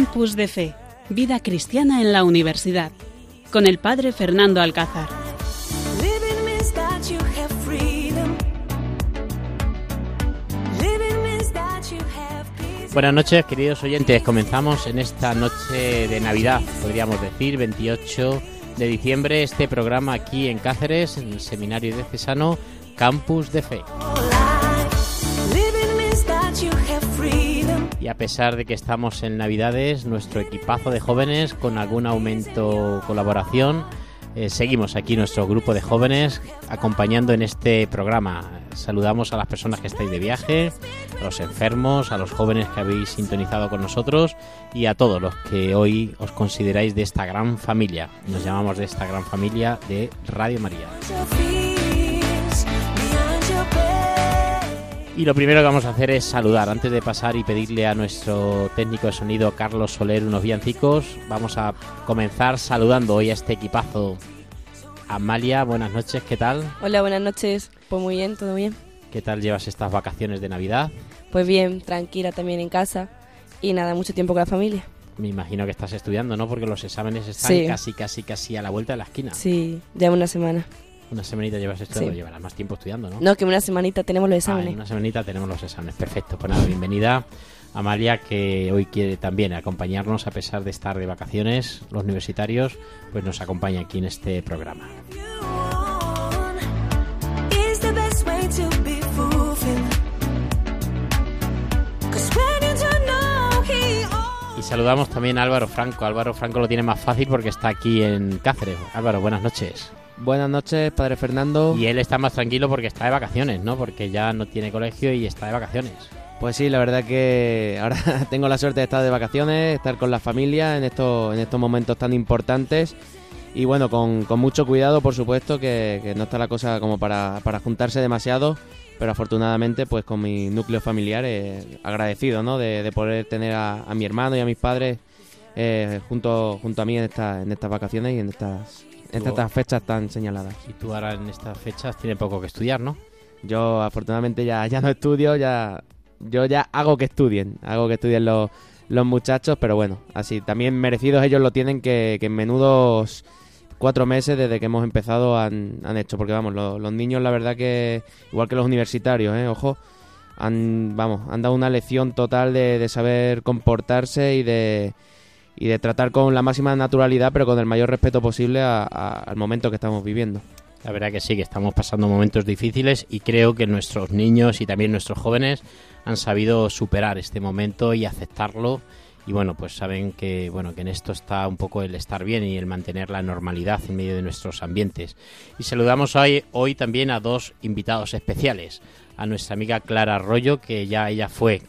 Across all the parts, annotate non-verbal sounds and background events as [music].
Campus de Fe, Vida Cristiana en la Universidad, con el Padre Fernando Alcázar. Buenas noches, queridos oyentes. Comenzamos en esta noche de Navidad, podríamos decir, 28 de diciembre, este programa aquí en Cáceres, en el Seminario de Cesano, Campus de Fe. Y a pesar de que estamos en Navidades, nuestro equipazo de jóvenes con algún aumento colaboración, eh, seguimos aquí nuestro grupo de jóvenes acompañando en este programa. Saludamos a las personas que estáis de viaje, a los enfermos, a los jóvenes que habéis sintonizado con nosotros y a todos los que hoy os consideráis de esta gran familia. Nos llamamos de esta gran familia de Radio María. Y lo primero que vamos a hacer es saludar. Antes de pasar y pedirle a nuestro técnico de sonido, Carlos Soler, unos villancicos, vamos a comenzar saludando hoy a este equipazo. Amalia, buenas noches, ¿qué tal? Hola, buenas noches. Pues muy bien, todo bien. ¿Qué tal llevas estas vacaciones de Navidad? Pues bien, tranquila también en casa y nada, mucho tiempo con la familia. Me imagino que estás estudiando, ¿no? Porque los exámenes están casi, casi, casi a la vuelta de la esquina. Sí, ya una semana. Una semanita llevas estudiando, llevarás más tiempo estudiando, ¿no? No, que una semanita tenemos los exámenes. Ah, una semanita tenemos los exámenes, perfecto. Pues nada, bienvenida Amalia, que hoy quiere también acompañarnos a pesar de estar de vacaciones, los universitarios, pues nos acompaña aquí en este programa. Y saludamos también a Álvaro Franco. Álvaro Franco lo tiene más fácil porque está aquí en Cáceres. Álvaro, buenas noches. Buenas noches, padre Fernando. Y él está más tranquilo porque está de vacaciones, ¿no? Porque ya no tiene colegio y está de vacaciones. Pues sí, la verdad que ahora [laughs] tengo la suerte de estar de vacaciones, estar con la familia en estos, en estos momentos tan importantes. Y bueno, con, mucho cuidado, por supuesto, que, no está la cosa como para, juntarse demasiado, pero afortunadamente, pues con mi núcleo familiar, eh, agradecido, ¿no? De, poder tener a, mi hermano y a mis padres eh, junto, junto a mí en, esta, en estas vacaciones y en estas en estas fechas tan señaladas. Y tú ahora en estas fechas tienes poco que estudiar, ¿no? Yo afortunadamente ya, ya no estudio, ya yo ya hago que estudien, hago que estudien los, los muchachos, pero bueno, así también merecidos ellos lo tienen que, que en menudos cuatro meses desde que hemos empezado han, han hecho, porque vamos, los, niños la verdad que, igual que los universitarios, ¿eh? ojo, han, vamos, han dado una lección total de, de saber comportarse y de y de tratar con la máxima naturalidad, pero con el mayor respeto posible al momento que estamos viviendo. La verdad que sí, que estamos pasando momentos difíciles y creo que nuestros niños y también nuestros jóvenes han sabido superar este momento y aceptarlo y bueno, pues saben que bueno, que en esto está un poco el estar bien y el mantener la normalidad en medio de nuestros ambientes. Y saludamos hoy, hoy también a dos invitados especiales, a nuestra amiga Clara Arroyo, que ya ella fue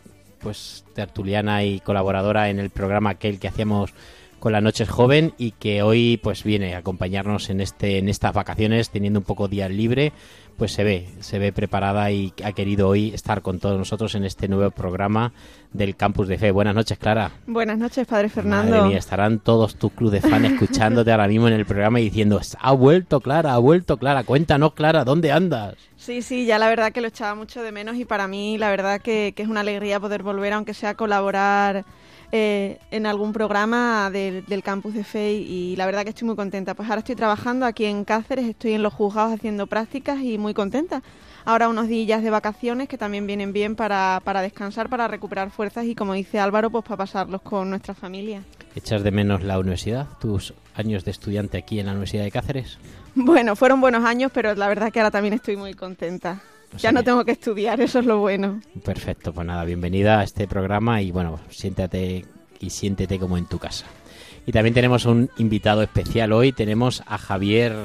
pues tertuliana y colaboradora en el programa aquel que hacíamos con la Noche Joven y que hoy pues viene a acompañarnos en este en estas vacaciones teniendo un poco día libre pues se ve se ve preparada y ha querido hoy estar con todos nosotros en este nuevo programa del Campus de Fe. Buenas noches Clara. Buenas noches padre Fernando. Madre mía, estarán todos tus club de fans escuchándote ahora mismo en el programa y diciendo ha vuelto Clara ha vuelto Clara cuéntanos Clara dónde andas Sí, sí, ya la verdad que lo echaba mucho de menos y para mí la verdad que, es una alegría poder volver, aunque sea colaborar eh, en algún programa del campus de FEI y la verdad que estoy muy contenta. Pues ahora estoy trabajando aquí en Cáceres, estoy en los juzgados haciendo prácticas y muy contenta. Ahora unos días de vacaciones que también vienen bien para, para descansar, para recuperar fuerzas y como dice Álvaro, pues para pasarlos con nuestra familia. ¿Echas de menos la universidad, tus años de estudiante aquí en la Universidad de Cáceres? Bueno, fueron buenos años, pero la verdad que ahora también estoy muy contenta. Ya no tengo que estudiar, eso es lo bueno. Perfecto, pues nada, bienvenida a este programa y bueno, siéntate y siéntete como en tu casa. Y también tenemos un invitado especial hoy, tenemos a Javier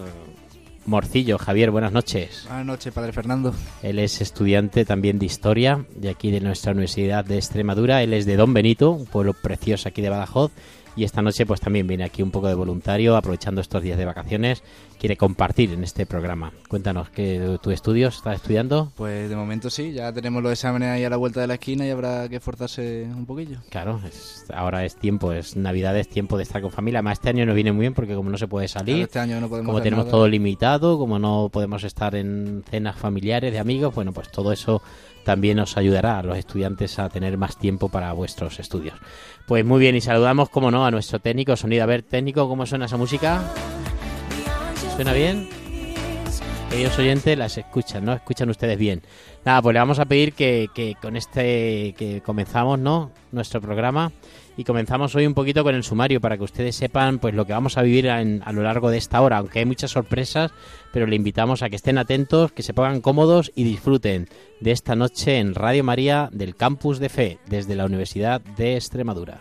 Morcillo. Javier, buenas noches. Buenas noches, padre Fernando. Él es estudiante también de Historia de aquí de nuestra Universidad de Extremadura. Él es de Don Benito, un pueblo precioso aquí de Badajoz. Y esta noche pues también viene aquí un poco de voluntario, aprovechando estos días de vacaciones, quiere compartir en este programa. Cuéntanos, ¿qué tu estudios estás estudiando? Pues de momento sí, ya tenemos los exámenes ahí a la vuelta de la esquina y habrá que esforzarse un poquillo. Claro, ahora es tiempo, es Navidad, es tiempo de estar con familia. Más este año nos viene muy bien porque como no se puede salir, este año no podemos como tenemos todo limitado, como no podemos estar en cenas familiares de amigos, bueno, pues todo eso también os ayudará a los estudiantes a tener más tiempo para vuestros estudios. Pues muy bien, y saludamos, como no, a nuestro técnico, sonido. A ver, técnico, ¿cómo suena esa música? ¿Suena bien? Ellos oyentes las escuchan, ¿no? Escuchan ustedes bien. Nada, pues le vamos a pedir que, que con este que comenzamos, ¿no? Nuestro programa y comenzamos hoy un poquito con el sumario para que ustedes sepan pues lo que vamos a vivir a lo largo de esta hora, aunque hay muchas sorpresas, pero le invitamos a que estén atentos, que se pongan cómodos y disfruten de esta noche en Radio María del Campus de Fe desde la Universidad de Extremadura.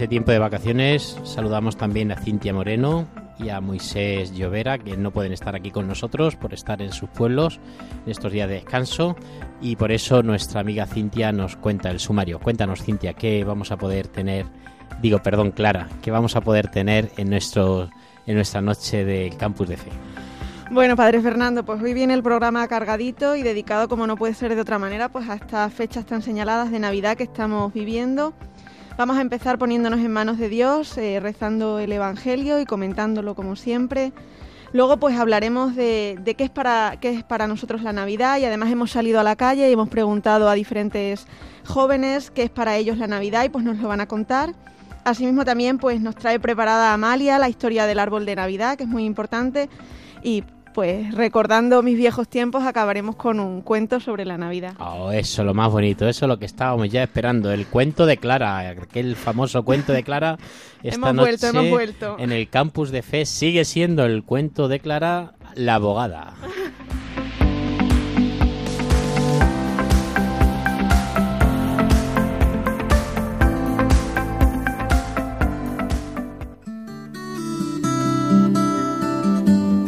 Este tiempo de vacaciones saludamos también a Cintia Moreno, y a Moisés Llovera, que no pueden estar aquí con nosotros por estar en sus pueblos en estos días de descanso. Y por eso nuestra amiga Cintia nos cuenta el sumario. Cuéntanos, Cintia, qué vamos a poder tener, digo, perdón, Clara, qué vamos a poder tener en, nuestro, en nuestra noche del campus de fe. Bueno, Padre Fernando, pues hoy viene el programa cargadito y dedicado, como no puede ser de otra manera, pues a estas fechas tan señaladas de Navidad que estamos viviendo Vamos a empezar poniéndonos en manos de Dios, eh, rezando el Evangelio y comentándolo como siempre. Luego pues hablaremos de, qué, es para, qué es para nosotros la Navidad y además hemos salido a la calle y hemos preguntado a diferentes jóvenes qué es para ellos la Navidad y pues nos lo van a contar. Asimismo también pues nos trae preparada Amalia la historia del árbol de Navidad, que es muy importante, y pues recordando mis viejos tiempos acabaremos con un cuento sobre la Navidad. Oh, eso, lo más bonito, eso es lo que estábamos ya esperando, el cuento de Clara, aquel famoso cuento de Clara. [laughs] Esta hemos vuelto, hemos vuelto. En el campus de fe sigue siendo el cuento de Clara la abogada. [laughs]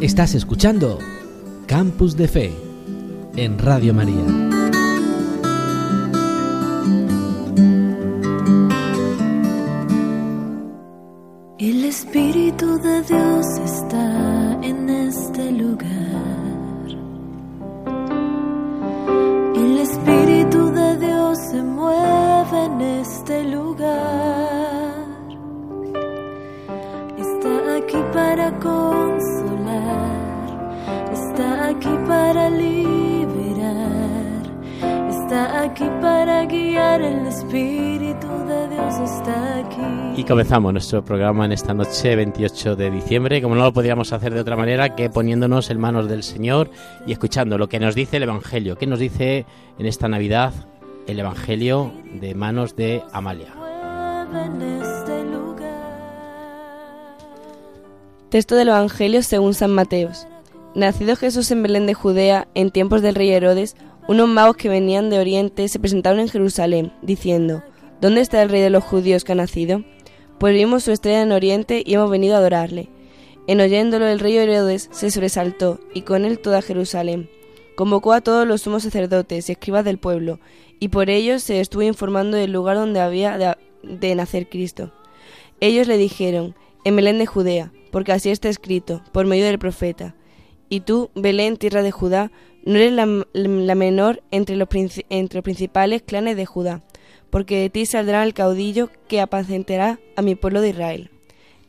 Estás escuchando Campus de Fe en Radio María. El Espíritu de Dios está en este lugar. El Espíritu de Dios se mueve en este lugar. Aquí para aquí para liberar, está aquí para guiar, el Espíritu de Dios. Está aquí. Y comenzamos nuestro programa en esta noche, 28 de diciembre, como no lo podríamos hacer de otra manera que poniéndonos en manos del Señor y escuchando lo que nos dice el Evangelio, ¿Qué nos dice en esta Navidad el Evangelio de manos de Amalia. Texto del Evangelio según San Mateos. Nacido Jesús en Belén de Judea, en tiempos del rey Herodes, unos magos que venían de Oriente se presentaron en Jerusalén, diciendo, ¿Dónde está el rey de los judíos que ha nacido? Pues vimos su estrella en Oriente y hemos venido a adorarle. En oyéndolo el rey Herodes se sobresaltó, y con él toda Jerusalén. Convocó a todos los sumos sacerdotes y escribas del pueblo, y por ellos se estuvo informando del lugar donde había de nacer Cristo. Ellos le dijeron, en Belén de Judea, porque así está escrito, por medio del profeta. Y tú, Belén, tierra de Judá, no eres la, menor entre los, entre los principales clanes de Judá, porque de ti saldrá el caudillo que apacentará a mi pueblo de Israel.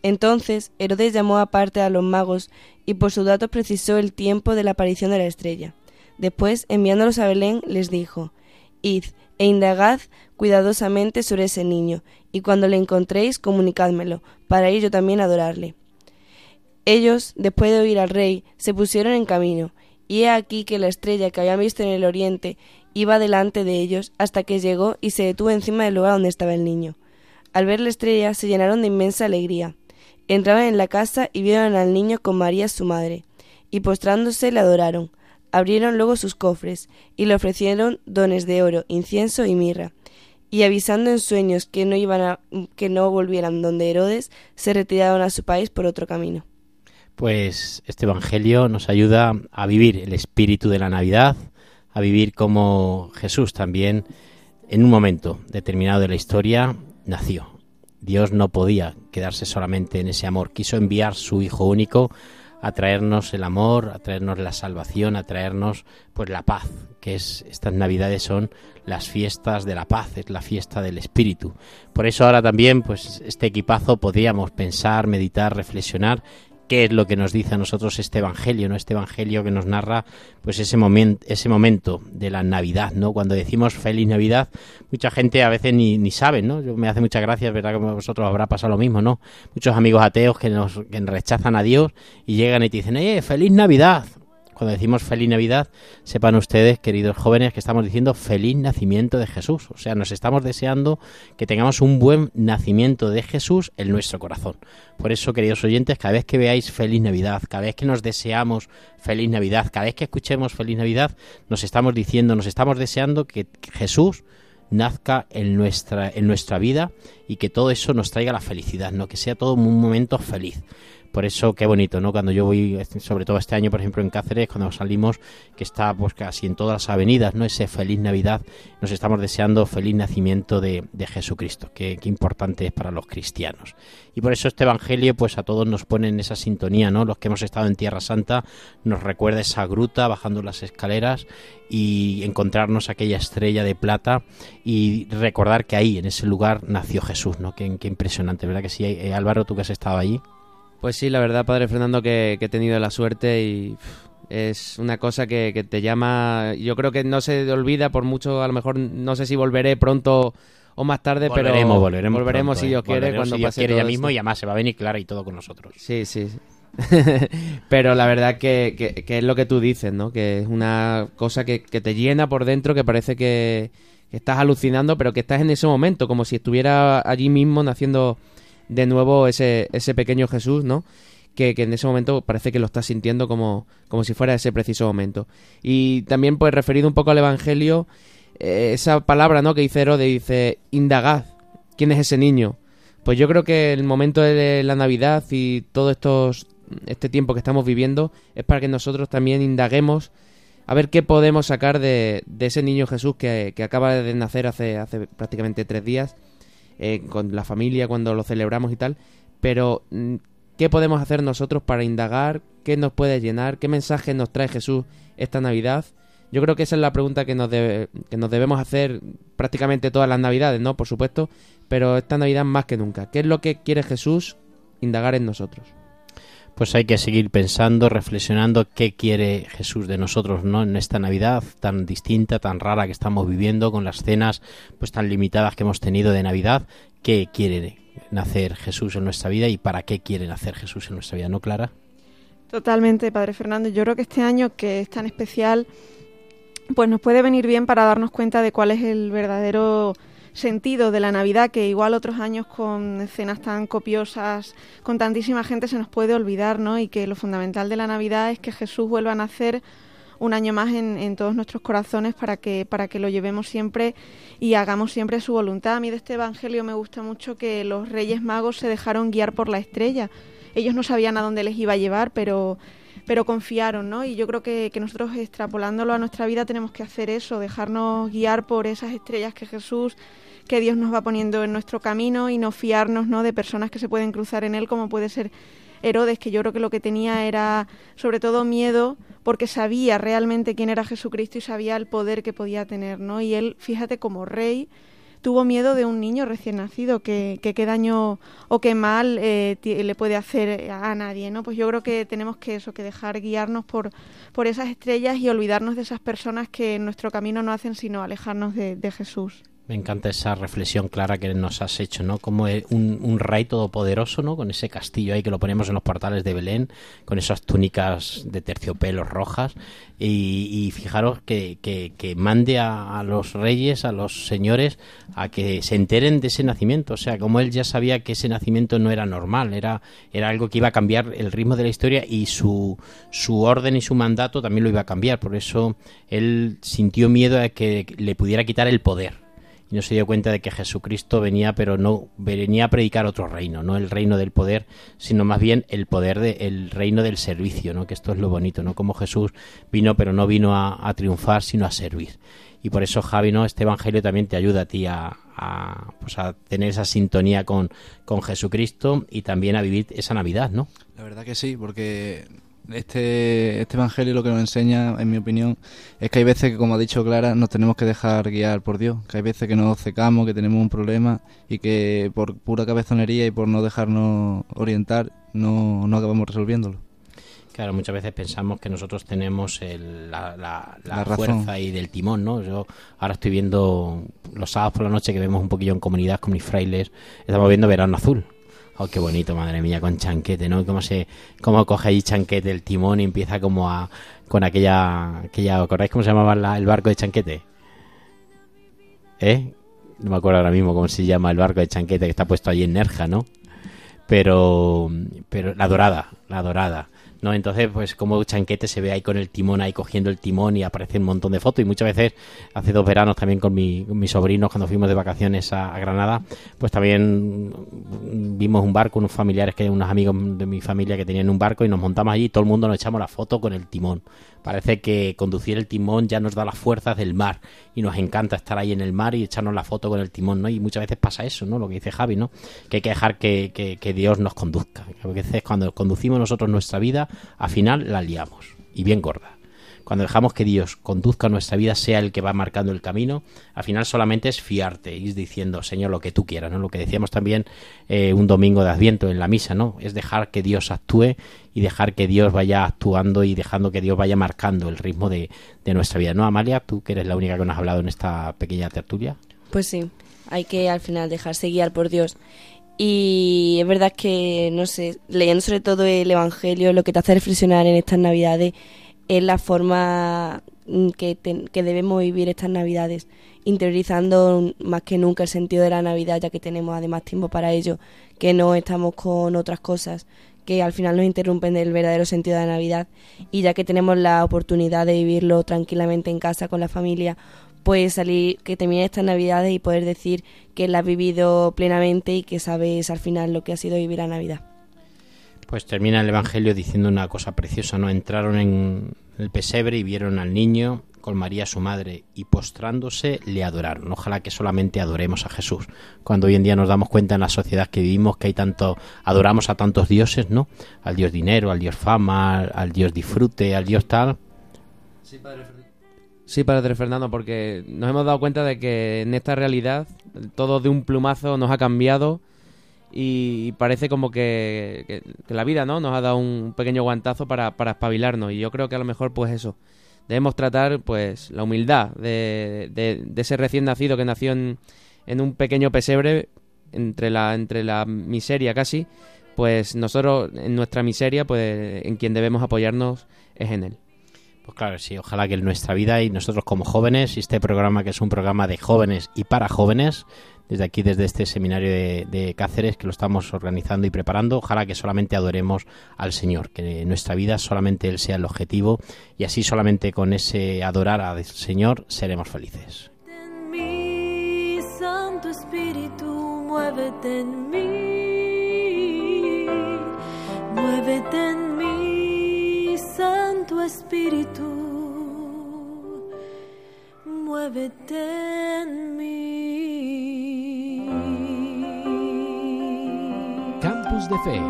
Entonces Herodes llamó aparte a los magos y por sus datos precisó el tiempo de la aparición de la estrella. Después, enviándolos a Belén, les dijo, Id e indagad cuidadosamente sobre ese niño, y cuando le encontréis, comunicádmelo, para ir yo también a adorarle. Ellos, después de oír al rey, se pusieron en camino, y he aquí que la estrella que habían visto en el oriente iba delante de ellos hasta que llegó y se detuvo encima del lugar donde estaba el niño. Al ver la estrella se llenaron de inmensa alegría. Entraron en la casa y vieron al niño con María su madre, y postrándose le adoraron. Abrieron luego sus cofres, y le ofrecieron dones de oro, incienso y mirra. Y avisando en sueños que no iban a, que no volvieran donde Herodes, se retiraron a su país por otro camino. Pues este Evangelio nos ayuda a vivir el espíritu de la Navidad, a vivir como Jesús también en un momento determinado de la historia nació. Dios no podía quedarse solamente en ese amor, quiso enviar su Hijo único a traernos el amor, a traernos la salvación, a traernos pues la paz, que es estas Navidades son las fiestas de la paz, es la fiesta del espíritu. Por eso ahora también pues este equipazo podríamos pensar, meditar, reflexionar qué es lo que nos dice a nosotros este evangelio, ¿no? Este evangelio que nos narra pues ese momento ese momento de la Navidad, ¿no? Cuando decimos feliz Navidad, mucha gente a veces ni, ni sabe, ¿no? Yo me hace muchas gracias, verdad que vosotros habrá pasado lo mismo, ¿no? Muchos amigos ateos que nos que rechazan a Dios y llegan y te dicen, "Eh, feliz Navidad." Cuando decimos feliz Navidad, sepan ustedes, queridos jóvenes, que estamos diciendo feliz nacimiento de Jesús. O sea, nos estamos deseando que tengamos un buen nacimiento de Jesús en nuestro corazón. Por eso, queridos oyentes, cada vez que veáis feliz Navidad, cada vez que nos deseamos feliz Navidad, cada vez que escuchemos feliz Navidad, nos estamos diciendo, nos estamos deseando que Jesús nazca en nuestra, en nuestra vida y que todo eso nos traiga la felicidad, ¿no? Que sea todo un momento feliz. Por eso qué bonito, ¿no? Cuando yo voy, sobre todo este año, por ejemplo, en Cáceres, cuando salimos, que está pues casi en todas las avenidas, ¿no? Ese feliz Navidad, nos estamos deseando feliz nacimiento de, Jesucristo, que, importante es para los cristianos. Y por eso este Evangelio, pues a todos nos pone en esa sintonía, ¿no? Los que hemos estado en Tierra Santa, nos recuerda esa gruta bajando las escaleras y encontrarnos aquella estrella de plata y recordar que ahí, en ese lugar, nació Jesús, ¿no? Qué, impresionante, ¿verdad que sí? Eh, Álvaro, tú que has estado allí. Pues sí, la verdad, Padre Fernando, que, que he tenido la suerte y es una cosa que, que, te llama. Yo creo que no se olvida, por mucho, a lo mejor no sé si volveré pronto o más tarde, volveremos, pero volveremos, volveremos pronto, si Dios eh. quiere, volveremos cuando si Dios pase quiere todo ya mismo esto. y además se va a venir Clara y todo con nosotros. Sí, sí. sí. [laughs] pero la verdad que, que, que, es lo que tú dices, ¿no? Que es una cosa que, que te llena por dentro, que parece que estás alucinando, pero que estás en ese momento, como si estuviera allí mismo naciendo de nuevo ese, ese pequeño Jesús, ¿no? Que, que, en ese momento parece que lo estás sintiendo como, como si fuera ese preciso momento. Y también, pues, referido un poco al Evangelio, eh, esa palabra, ¿no? Que dice Herodes, dice, indagad, ¿quién es ese niño? Pues yo creo que el momento de la Navidad y todo estos, este tiempo que estamos viviendo es para que nosotros también indaguemos a ver qué podemos sacar de, de ese niño Jesús que, que, acaba de nacer hace, hace prácticamente tres días, eh, con la familia cuando lo celebramos y tal, pero mm, ¿qué podemos hacer nosotros para indagar? ¿Qué nos puede llenar? ¿Qué mensaje nos trae Jesús esta Navidad? Yo creo que esa es la pregunta que nos, debe, que nos debemos hacer prácticamente todas las Navidades, ¿no? Por supuesto, pero esta Navidad más que nunca. ¿Qué es lo que quiere Jesús indagar en nosotros? Pues hay que seguir pensando, reflexionando qué quiere Jesús de nosotros, ¿no? En esta Navidad tan distinta, tan rara que estamos viviendo, con las cenas pues tan limitadas que hemos tenido de Navidad, ¿qué quiere nacer Jesús en nuestra vida y para qué quiere nacer Jesús en nuestra vida, ¿no, Clara? Totalmente, Padre Fernando. Yo creo que este año que es tan especial, pues nos puede venir bien para darnos cuenta de cuál es el verdadero sentido de la Navidad, que igual otros años con escenas tan copiosas, con tantísima gente se nos puede olvidar, ¿no? Y que lo fundamental de la Navidad es que Jesús vuelva a nacer un año más en, en, todos nuestros corazones para que, para que lo llevemos siempre y hagamos siempre su voluntad. A mí de este Evangelio me gusta mucho que los Reyes Magos se dejaron guiar por la estrella. Ellos no sabían a dónde les iba a llevar, pero pero confiaron, ¿no? Y yo creo que, que, nosotros extrapolándolo a nuestra vida tenemos que hacer eso, dejarnos guiar por esas estrellas que Jesús, que Dios nos va poniendo en nuestro camino y no fiarnos, ¿no? De personas que se pueden cruzar en él, como puede ser Herodes, que yo creo que lo que tenía era sobre todo miedo porque sabía realmente quién era Jesucristo y sabía el poder que podía tener, ¿no? Y él, fíjate, como rey, tuvo miedo de un niño recién nacido, que, que qué daño o qué mal eh, le puede hacer a nadie, ¿no? Pues yo creo que tenemos que eso, que dejar guiarnos por, por esas estrellas y olvidarnos de esas personas que en nuestro camino no hacen sino alejarnos de, de Jesús. Me encanta esa reflexión clara que nos has hecho, ¿no? Como un, un, rey todopoderoso, ¿no? Con ese castillo ahí que lo ponemos en los portales de Belén, con esas túnicas de terciopelo rojas. Y, fijaros que, que, mande a, a, los reyes, a los señores, a que se enteren de ese nacimiento. O sea, como él ya sabía que ese nacimiento no era normal, era, era algo que iba a cambiar el ritmo de la historia y su, su orden y su mandato también lo iba a cambiar. Por eso él sintió miedo a que le pudiera quitar el poder no se dio cuenta de que Jesucristo venía, pero no venía a predicar otro reino, no el reino del poder, sino más bien el poder del reino del servicio, ¿no? Que esto es lo bonito, ¿no? Como Jesús vino, pero no vino a, triunfar, sino a servir. Y por eso, Javi, ¿no? Este evangelio también te ayuda a ti a, pues a tener esa sintonía con, con Jesucristo y también a vivir esa Navidad, ¿no? La verdad que sí, porque este, este evangelio lo que nos enseña, en mi opinión, es que hay veces que, como ha dicho Clara, nos tenemos que dejar guiar por Dios, que hay veces que nos secamos, que tenemos un problema y que por pura cabezonería y por no dejarnos orientar no, no acabamos resolviéndolo. Claro, muchas veces pensamos que nosotros tenemos la, la, fuerza y del timón, ¿no? Yo ahora estoy viendo los sábados por la noche que vemos un poquillo en comunidad con mis frailes, estamos viendo Verano Azul, Oh, qué bonito, madre mía, con chanquete, ¿no? Cómo se, cómo coge ahí chanquete el timón y empieza como a, con aquella, aquella, ¿acordáis cómo se llamaba el barco de chanquete? ¿Eh? No me acuerdo ahora mismo cómo se llama el barco de chanquete que está puesto allí en Nerja, ¿no? Pero, pero la dorada, la dorada. ¿No? Entonces, pues como Chanquete se ve ahí con el timón, ahí cogiendo el timón y aparece un montón de fotos. Y muchas veces, hace dos veranos también con, mi, mis sobrinos, cuando fuimos de vacaciones a, Granada, pues también vimos un barco, unos familiares, que unos amigos de mi familia que tenían un barco y nos montamos allí y todo el mundo nos echamos la foto con el timón. Parece que conducir el timón ya nos da las fuerzas del mar y nos encanta estar ahí en el mar y echarnos la foto con el timón, ¿no? Y muchas veces pasa eso, ¿no? Lo que dice Javi, ¿no? Que hay que dejar que, que, que Dios nos conduzca. A veces cuando conducimos nosotros nuestra vida, al final la liamos y bien gorda. Cuando dejamos que Dios conduzca nuestra vida, sea el que va marcando el camino, al final solamente es fiarte, ir diciendo, Señor, lo que tú quieras, ¿no? Lo que decíamos también eh, un domingo de Adviento en la misa, ¿no? Es dejar que Dios actúe y dejar que Dios vaya actuando y dejando que Dios vaya marcando el ritmo de, de nuestra vida, ¿no? Amalia, tú que eres la única que nos ha hablado en esta pequeña tertulia. Pues sí, hay que al final dejarse guiar por Dios. Y es verdad que, no sé, leyendo sobre todo el Evangelio, lo que te hace reflexionar en estas Navidades es la forma mm, que, que debemos vivir estas Navidades, interiorizando más que nunca el sentido de la Navidad, ya que tenemos además tiempo para ello, que no estamos con otras cosas que al final nos interrumpen del verdadero sentido de la Navidad y ya que tenemos la oportunidad de vivirlo tranquilamente en casa con la familia, pues salir, que termine estas Navidades y poder decir que la has vivido plenamente y que sabes al final lo que ha sido vivir la Navidad. Pues termina el Evangelio diciendo una cosa preciosa, ¿no? Entraron en el pesebre y vieron al niño con María su madre y postrándose le adoraron. Ojalá que solamente adoremos a Jesús. Cuando hoy en día nos damos cuenta en la sociedad que vivimos que hay tanto, adoramos a tantos dioses, ¿no? Al dios dinero, al dios fama, al dios disfrute, al dios tal. Sí, padre Sí, padre Fernando, porque nos hemos dado cuenta de que en esta realidad todo de un plumazo nos ha cambiado y parece como que, la vida ¿no? nos ha dado un pequeño guantazo para, para espabilarnos y yo creo que a lo mejor pues eso debemos tratar pues la humildad de, de, ese recién nacido que nació en, en, un pequeño pesebre entre la, entre la miseria casi pues nosotros en nuestra miseria pues en quien debemos apoyarnos es en él pues claro, sí, ojalá que en nuestra vida y nosotros como jóvenes, y este programa que es un programa de jóvenes y para jóvenes, desde aquí, desde este seminario de, Cáceres que lo estamos organizando y preparando. Ojalá que solamente adoremos al Señor, que en nuestra vida solamente Él sea el objetivo y así solamente con ese adorar al Señor seremos felices. En mí, Santo Espíritu, muévete en mí, muévete en mí, Santo Espíritu, muévete en mí. de Fe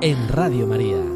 en Radio María.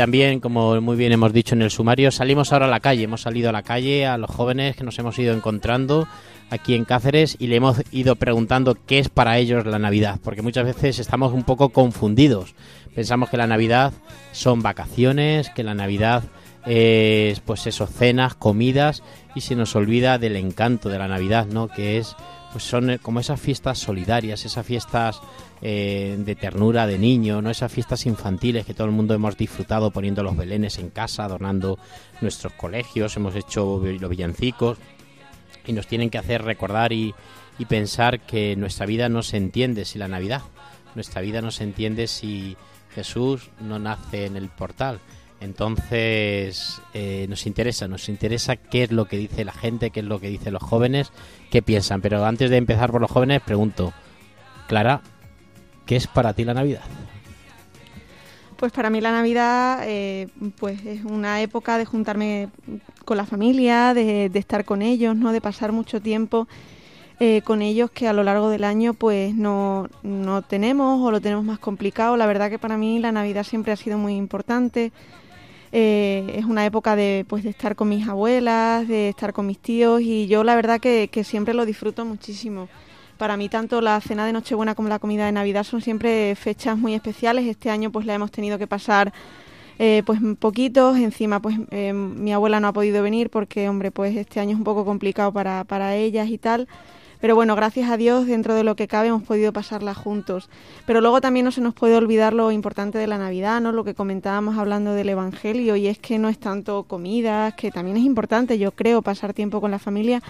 También, como muy bien hemos dicho en el sumario, salimos ahora a la calle. Hemos salido a la calle a los jóvenes que nos hemos ido encontrando aquí en Cáceres y le hemos ido preguntando qué es para ellos la Navidad, porque muchas veces estamos un poco confundidos. Pensamos que la Navidad son vacaciones, que la Navidad es pues eso, cenas, comidas y se nos olvida del encanto de la Navidad, ¿no? Que es pues son eh, como esas fiestas solidarias, esas fiestas eh, de ternura de niño, no esas fiestas infantiles que todo el mundo hemos disfrutado poniendo los belenes en casa, adornando nuestros colegios, hemos hecho los villancicos y nos tienen que hacer recordar y, pensar que nuestra vida no se entiende sin la Navidad, nuestra vida no se entiende si Jesús no nace en el portal. Entonces eh, nos interesa, nos interesa qué es lo que dice la gente, qué es lo que dicen los jóvenes, qué piensan. Pero antes de empezar por los jóvenes, pregunto, Clara, ¿qué es para ti la Navidad? Pues para mí la Navidad eh, pues es una época de juntarme con la familia, de, estar con ellos, ¿no? de pasar mucho tiempo eh, con ellos que a lo largo del año pues no, no tenemos o lo tenemos más complicado. La verdad que para mí la Navidad siempre ha sido muy importante. Eh, es una época de, pues, de estar con mis abuelas, de estar con mis tíos y yo la verdad que siempre lo disfruto muchísimo. Para mí tanto la cena de Nochebuena como la comida de Navidad son siempre fechas muy especiales. Este año pues la hemos tenido que pasar eh, pues poquitos. Encima pues eh, mi abuela no ha podido venir porque hombre pues este año es un poco complicado para, para ellas y tal. Pero bueno, gracias a Dios, dentro de lo que cabe, hemos podido pasarla juntos. Pero luego también no se nos puede olvidar lo importante de la Navidad, ¿no? Lo que comentábamos hablando del Evangelio, y es que no es tanto comidas, que también es importante, yo creo, pasar tiempo con la familia,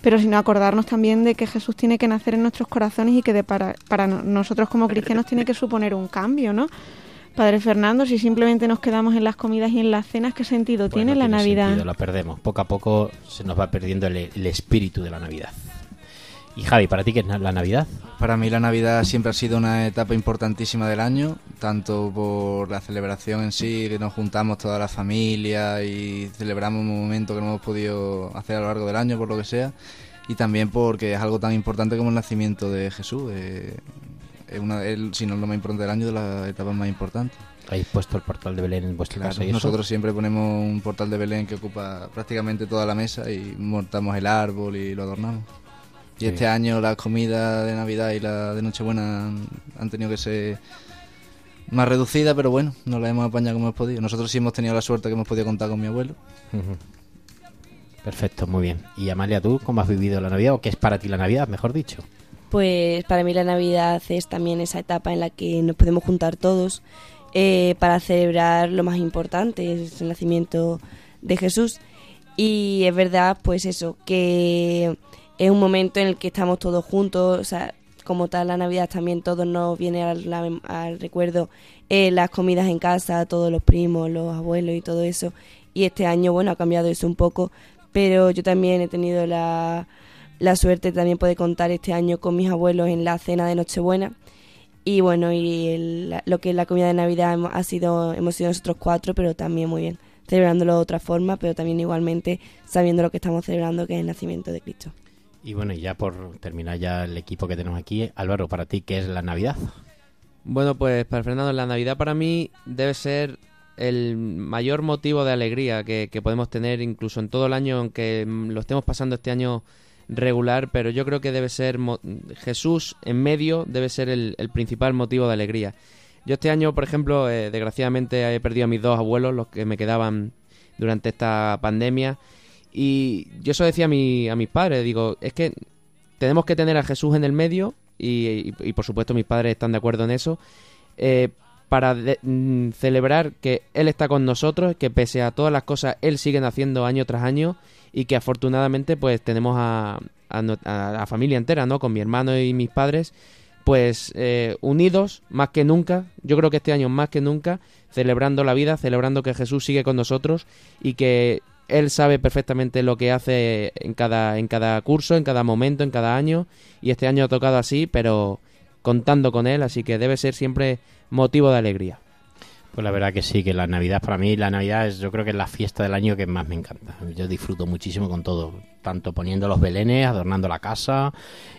pero sino acordarnos también de que Jesús tiene que nacer en nuestros corazones y que de para, para nosotros como cristianos tiene que suponer un cambio, ¿no? Padre Fernando, si simplemente nos quedamos en las comidas y en las cenas, ¿qué sentido tiene la Navidad? Sentido, la perdemos. Poco a poco se nos va perdiendo el, el espíritu de la Navidad. Y Javi, ¿para ti qué es la Navidad? Para mí la Navidad siempre ha sido una etapa importantísima del año, tanto por la celebración en sí, que nos juntamos toda la familia y celebramos un momento que no hemos podido hacer a lo largo del año, por lo que sea, y también porque es algo tan importante como el nacimiento de Jesús. Eh, es una, si no es lo más importante del año, de las etapas más importantes. ¿Habéis puesto el portal de Belén en vuestra Claro, casa? y eso? nosotros siempre ponemos un portal de Belén que ocupa prácticamente toda la mesa y montamos el árbol y lo adornamos. Y Sí. este año las comidas de Navidad y la de Nochebuena han, tenido que ser más reducidas, pero bueno, nos las hemos apañado como hemos podido. Nosotros sí hemos tenido la suerte que hemos podido contar con mi abuelo. Perfecto, muy bien. Y Amalia, ¿tú cómo has vivido la Navidad? ¿O qué es para ti la Navidad, mejor dicho? Pues para mí la Navidad es también esa etapa en la que nos podemos juntar todos eh, para celebrar lo más importante, es el nacimiento de Jesús. Y es verdad, pues eso, que es un momento en el que estamos todos juntos, o sea, como tal la Navidad también todos nos viene al, al recuerdo eh, las comidas en casa, todos los primos, los abuelos y todo eso. Y este año, bueno, ha cambiado eso un poco, pero yo también he tenido la, la suerte también poder contar este año con mis abuelos en la cena de Nochebuena. Y bueno, y el- lo que es la comida de Navidad ha sido, hemos sido nosotros cuatro, pero también muy bien, celebrándolo de otra forma, pero también igualmente sabiendo lo que estamos celebrando, que es el nacimiento de Cristo. Y bueno, y ya por terminar ya el equipo que tenemos aquí, Álvaro, para ti, ¿qué es la Navidad? Bueno, pues para Fernando, la Navidad para mí debe ser el mayor motivo de alegría que, que podemos tener incluso en todo el año, aunque lo estemos pasando este año regular, pero yo creo que debe ser Jesús en medio, debe ser el, el principal motivo de alegría. Yo este año, por ejemplo, eh, desgraciadamente he perdido a mis dos abuelos, los que me quedaban durante esta pandemia, y yo eso decía a, mi, a mis padres, digo, es que tenemos que tener a Jesús en el medio, y, y- por supuesto mis padres están de acuerdo en eso, eh, para mm, celebrar que Él está con nosotros, que pese a todas las cosas, Él sigue haciendo año tras año y que afortunadamente pues tenemos a, a la familia entera, ¿no? Con mi hermano y mis padres, pues eh, unidos más que nunca, yo creo que este año más que nunca, celebrando la vida, celebrando que Jesús sigue con nosotros y que Él sabe perfectamente lo que hace en cada, en cada curso, en cada momento, en cada año, y este año ha tocado así, pero contando con Él, así que debe ser siempre motivo de alegría. Pues la verdad que sí, que la Navidad, para mí la Navidad es yo creo que es la fiesta del año que más me encanta. Yo disfruto muchísimo con todo, tanto poniendo los belenes, adornando la casa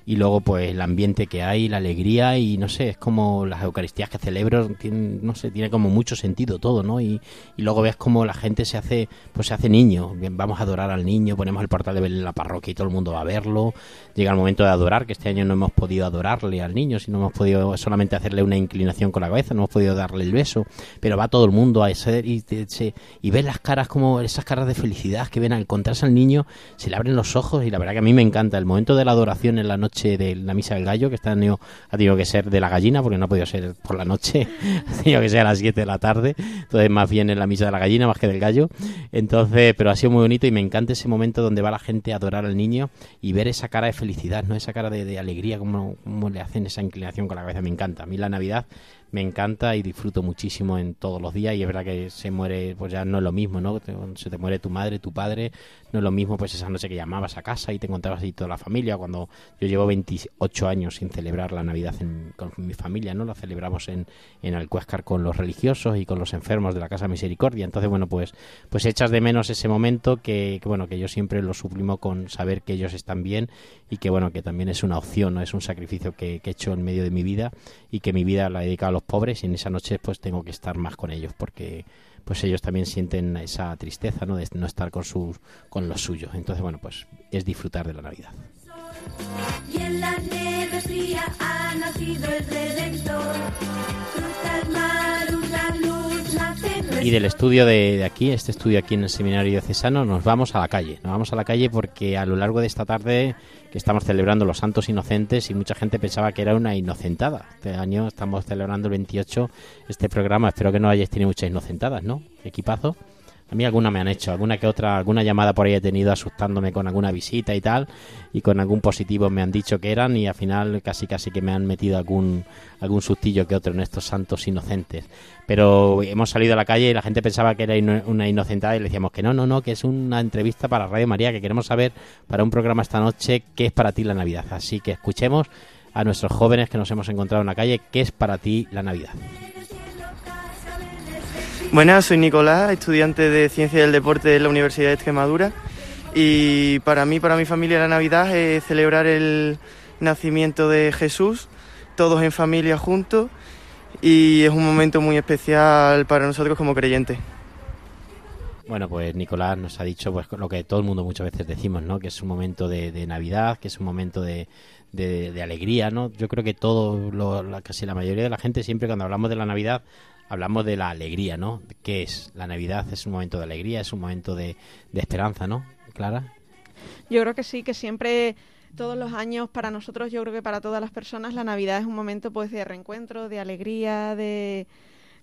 y luego pues el ambiente que hay, la alegría y no sé, es como las Eucaristías que celebro, tienen, no sé, tiene como mucho sentido todo, ¿no? Y, y luego ves como la gente se hace, pues se hace niño, vamos a adorar al niño, ponemos el portal de Belén en la parroquia y todo el mundo va a verlo, llega el momento de adorar, que este año no hemos podido adorarle al niño, sino hemos podido solamente hacerle una inclinación con la cabeza, no hemos podido darle el beso, pero va todo el mundo a ese y, se- y ves las caras como esas caras de felicidad que ven al encontrarse al niño, se le abren los ojos y la verdad que a mí me encanta el momento de la adoración en la noche de la misa del gallo, que este año ha tenido que ser de la gallina, porque no ha podido ser por la noche, [laughs] ha tenido que ser a las 7 de la tarde, entonces más bien en la misa de la gallina más que del gallo, entonces, pero ha sido muy bonito y me encanta ese momento donde va la gente a adorar al niño y ver esa cara de felicidad, no esa cara de, de alegría, como, como le hacen esa inclinación con la cabeza, me encanta. A mí la Navidad me encanta y disfruto muchísimo en todos los días y es verdad que se muere, pues ya no es lo mismo, ¿no? Se te muere tu madre, tu padre, no es lo mismo pues esa noche que llamabas a casa y te encontrabas ahí toda la familia, cuando yo llevo 28 años sin celebrar la Navidad en- con mi familia, ¿no? La celebramos en, en Alcuéscar con los religiosos y con los enfermos de la Casa Misericordia, entonces bueno, pues pues echas de menos ese momento que, que, bueno, que yo siempre lo suprimo con saber que ellos están bien y que bueno, que también es una opción, no es un sacrificio que, que he hecho en medio de mi vida y que mi vida la he dedicado a los pobres y en esa noche pues tengo que estar más con ellos porque pues ellos también sienten esa tristeza, ¿no? De no estar con sus con los suyos. Entonces, bueno, pues es disfrutar de la Navidad. Y del estudio de, aquí, este estudio aquí en el Seminario Diocesano, nos vamos a la calle. Nos vamos a la calle porque a lo largo de esta tarde que estamos celebrando los Santos Inocentes y mucha gente pensaba que era una inocentada. Este año estamos celebrando el 28 este programa. Espero que no hayáis tenido muchas inocentadas, ¿no? Equipazo. A mí alguna me han hecho, alguna que otra, alguna llamada por ahí he tenido asustándome con alguna visita y tal, y con algún positivo me han dicho que eran y al final casi casi que me han metido algún algún sustillo que otro en estos santos inocentes. Pero hemos salido a la calle y la gente pensaba que era una inocentada y le decíamos que no, no, no, que es una entrevista para Radio María, que queremos saber para un programa esta noche qué es para ti la Navidad. Así que escuchemos a nuestros jóvenes que nos hemos encontrado en la calle qué es para ti la Navidad. Buenas, soy Nicolás, estudiante de Ciencia del Deporte de la Universidad de Extremadura y para mí, para mi familia, la Navidad es celebrar el nacimiento de Jesús, todos en familia juntos y es un momento muy especial para nosotros como creyentes. Bueno, pues Nicolás nos ha dicho pues lo que todo el mundo muchas veces decimos, ¿no? Que es un momento de, Navidad, que es un momento de, alegría, ¿no? Yo creo que todo, lo, casi la mayoría de la gente siempre cuando hablamos de la Navidad hablamos de la alegría, ¿no? ¿Qué es? La Navidad es un momento de alegría, es un momento de, de esperanza, ¿no? Clara. Yo creo que sí, que siempre, todos los años, para nosotros, yo creo que para todas las personas, la Navidad es un momento pues de reencuentro, de alegría, de,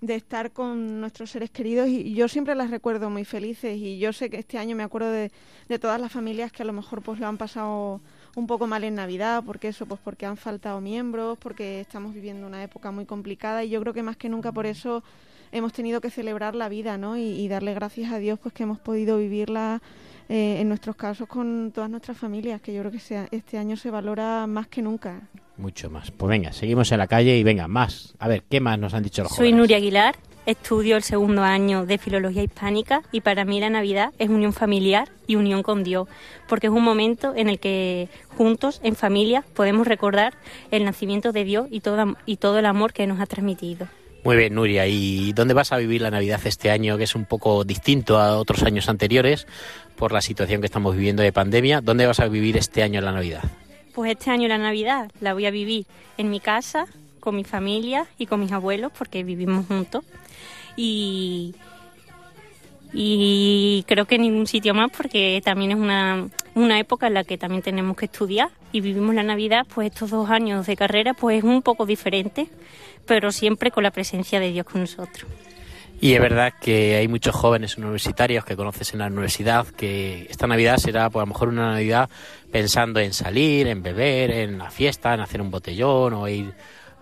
de estar con nuestros seres queridos y yo siempre las recuerdo muy felices y yo sé que este año me acuerdo de, de todas las familias que a lo mejor pues lo han pasado un poco mal en Navidad, porque eso, pues porque han faltado miembros, porque estamos viviendo una época muy complicada y yo creo que más que nunca por eso hemos tenido que celebrar la vida, ¿no? Y, y darle gracias a Dios pues que hemos podido vivirla eh, en nuestros casos con todas nuestras familias, que yo creo que sea, este año se valora más que nunca. Mucho más. Pues venga, seguimos en la calle y venga, más. A ver, ¿qué más nos han dicho los Soy jóvenes? Nuria Aguilar, estudio el segundo año de Filología Hispánica y para mí la Navidad es unión familiar y unión con Dios, porque es un momento en el que juntos, en familia, podemos recordar el nacimiento de Dios y todo, y todo el amor que nos ha transmitido. Muy bien, Nuria. ¿Y dónde vas a vivir la Navidad este año, que es un poco distinto a otros años anteriores por la situación que estamos viviendo de pandemia? ¿Dónde vas a vivir este año la Navidad? Pues este año la Navidad la voy a vivir en mi casa, con mi familia y con mis abuelos, porque vivimos juntos. Y, y creo que en ningún sitio más, porque también es una, una época en la que también tenemos que estudiar y vivimos la Navidad, pues estos dos años de carrera, pues es un poco diferente, pero siempre con la presencia de Dios con nosotros. Y es verdad que hay muchos jóvenes universitarios que conoces en la universidad que esta Navidad será pues, a lo mejor una Navidad pensando en salir, en beber, en la fiesta, en hacer un botellón o ir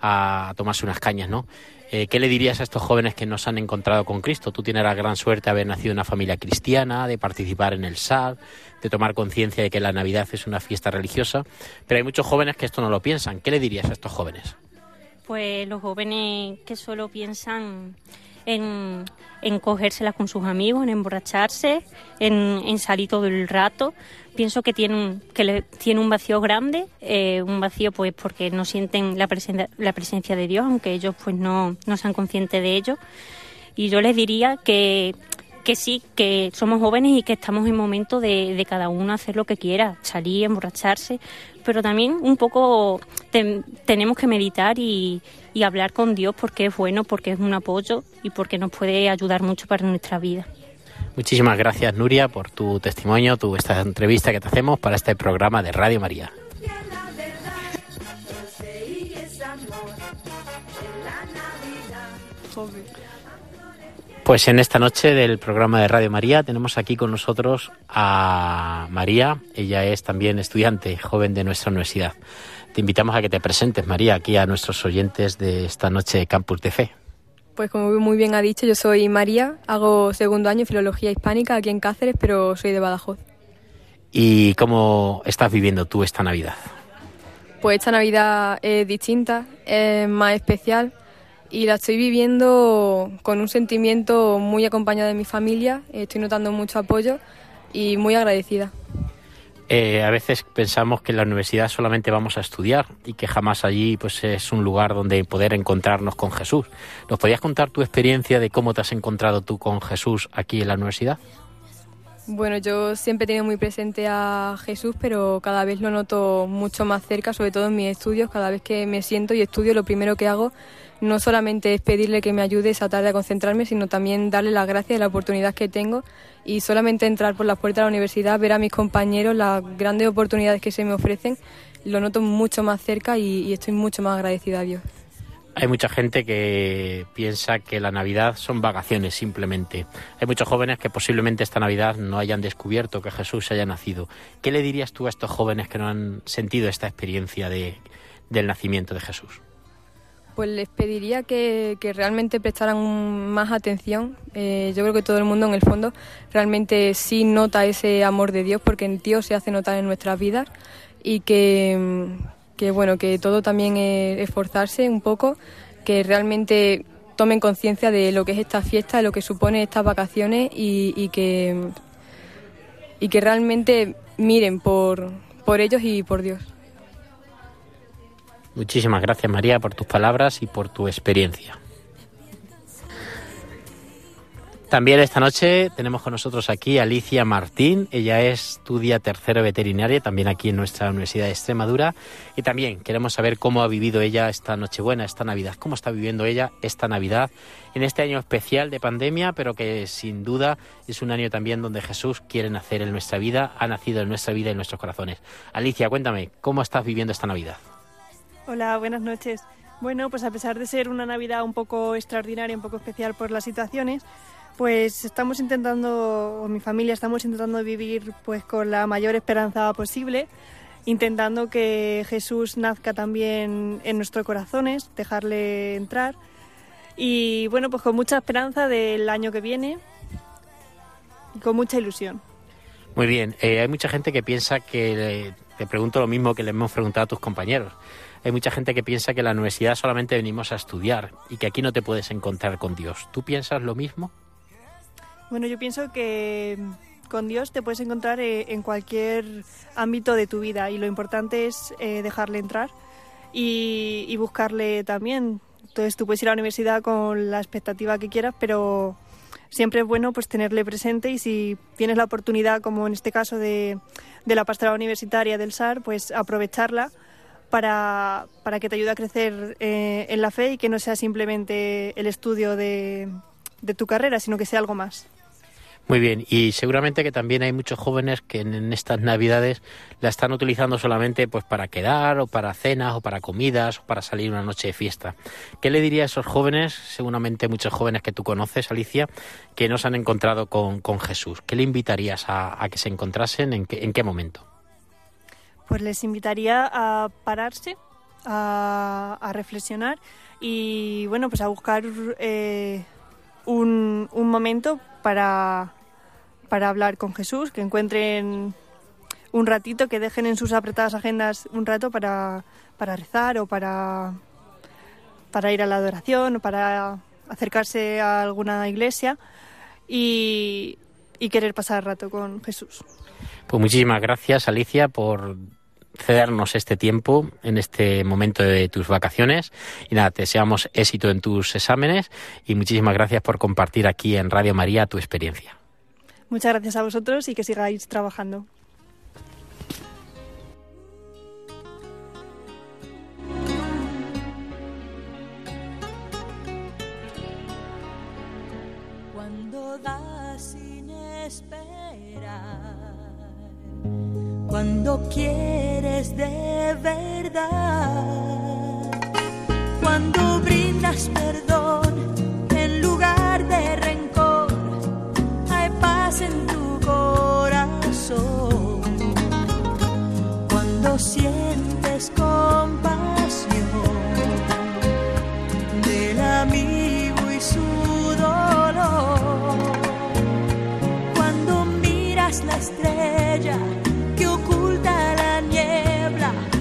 a tomarse unas cañas, ¿no? Eh, ¿Qué le dirías a estos jóvenes que nos han encontrado con Cristo? Tú tienes la gran suerte de haber nacido en una familia cristiana, de participar en el SAD, de tomar conciencia de que la Navidad es una fiesta religiosa, pero hay muchos jóvenes que esto no lo piensan. ¿Qué le dirías a estos jóvenes? Pues los jóvenes que solo piensan en, en cogérselas con sus amigos, en emborracharse, en, salir todo el rato. Pienso que tienen un, que le, tiene un vacío grande, eh, un vacío pues porque no sienten la, presen- la presencia de Dios, aunque ellos pues no, no sean conscientes de ello. Y yo les diría que, que sí, que somos jóvenes y que estamos en momento de, de cada uno hacer lo que quiera, salir, emborracharse, pero también un poco te- tenemos que meditar y, y hablar con Dios porque es bueno, porque es un apoyo y porque nos puede ayudar mucho para nuestra vida. Muchísimas gracias, Nuria, por tu testimonio, tu, esta entrevista que te hacemos para este programa de Radio María. Pues en esta noche del programa de Radio María tenemos aquí con nosotros a María. Ella es también estudiante joven de nuestra universidad. Te invitamos a que te presentes, María, aquí a nuestros oyentes de esta noche de Campus de Fe. Pues como muy bien ha dicho, yo soy María, hago segundo año Filología Hispánica aquí en Cáceres, pero soy de Badajoz. ¿Y cómo estás viviendo tú esta Navidad? Pues esta Navidad es distinta, es más especial y la estoy viviendo con un sentimiento muy acompañado de mi familia, estoy notando mucho apoyo y muy agradecida. Eh, a veces pensamos que en la universidad solamente vamos a estudiar y que jamás allí pues es un lugar donde poder encontrarnos con Jesús. ¿Nos podías contar tu experiencia de cómo te has encontrado tú con Jesús aquí en la universidad? Bueno, yo siempre he tenido muy presente a Jesús, pero cada vez lo noto mucho más cerca, sobre todo en mis estudios. Cada vez que me siento y estudio, lo primero que hago no solamente es pedirle que me ayude esa tarde a concentrarme, sino también darle las gracias de la oportunidad que tengo y solamente entrar por las puertas de la universidad, ver a mis compañeros, las grandes oportunidades que se me ofrecen, lo noto mucho más cerca y, estoy mucho más agradecida a Dios. Hay mucha gente que piensa que la Navidad son vacaciones simplemente. Hay muchos jóvenes que posiblemente esta Navidad no hayan descubierto que Jesús haya nacido. ¿Qué le dirías tú a estos jóvenes que no han sentido esta experiencia de, del nacimiento de Jesús? Pues les pediría que, que realmente prestaran más atención. Eh, yo creo que todo el mundo en el fondo realmente sí nota ese amor de Dios porque el Dios se hace notar en nuestras vidas y que, que bueno, que todo también es esforzarse un poco, que realmente tomen conciencia de lo que es esta fiesta, de lo que supone estas vacaciones y, y que, y que realmente miren por, por ellos y por Dios. Muchísimas gracias María por tus palabras y por tu experiencia. También esta noche tenemos con nosotros aquí a Alicia Martín. Ella estudia tercero veterinaria también aquí en nuestra Universidad de Extremadura. Y también queremos saber cómo ha vivido ella esta Nochebuena, esta Navidad. Cómo está viviendo ella esta Navidad en este año especial de pandemia, pero que sin duda es un año también donde Jesús quiere nacer en nuestra vida, ha nacido en nuestra vida y en nuestros corazones. Alicia, cuéntame, ¿cómo estás viviendo esta Navidad? Hola, buenas noches. Bueno, pues a pesar de ser una Navidad un poco extraordinaria, un poco especial por las situaciones, pues estamos intentando, o mi familia estamos intentando vivir pues con la mayor esperanza posible, intentando que Jesús nazca también en nuestros corazones, dejarle entrar y bueno, pues con mucha esperanza del año que viene y con mucha ilusión. Muy bien, eh, hay mucha gente que piensa que, te pregunto lo mismo que le hemos preguntado a tus compañeros, hay mucha gente que piensa que en la universidad solamente venimos a estudiar y que aquí no te puedes encontrar con Dios. ¿Tú piensas lo mismo? Bueno, yo pienso que con Dios te puedes encontrar eh, en cualquier ámbito de tu vida y lo importante es eh, dejarle entrar y, buscarle también. Entonces tú puedes ir a la universidad con la expectativa que quieras, pero siempre es bueno pues tenerle presente y si tienes la oportunidad, como en este caso de, de la pastoral universitaria del SAR, pues aprovecharla para, para que te ayude a crecer eh, en la fe y que no sea simplemente el estudio de, de tu carrera, sino que sea algo más. Muy bien, y seguramente que también hay muchos jóvenes que en, estas Navidades la están utilizando solamente pues para quedar o para cenas o para comidas o para salir una noche de fiesta. ¿Qué le diría a esos jóvenes, seguramente muchos jóvenes que tú conoces, Alicia, que no se han encontrado con, con Jesús? ¿Qué le invitarías a, a que se encontrasen? ¿En qué, en qué momento? Pues les invitaría a pararse, a, reflexionar y bueno, pues a buscar eh, un, un momento para, para hablar con Jesús, que encuentren un ratito, que dejen en sus apretadas agendas un rato para, para rezar o para, para ir a la adoración o para acercarse a alguna iglesia y, y querer pasar rato con Jesús. Pues muchísimas gracias, Alicia, por cedernos este tiempo en este momento de tus vacaciones. Y nada, te deseamos éxito en tus exámenes y muchísimas gracias por compartir aquí en Radio María tu experiencia. Muchas gracias a vosotros y que sigáis trabajando. Cuando das sin esperar, cuando quieres de verdad, cuando brindas perdón en lugar de rencor, hay paz en tu corazón. Cuando sientes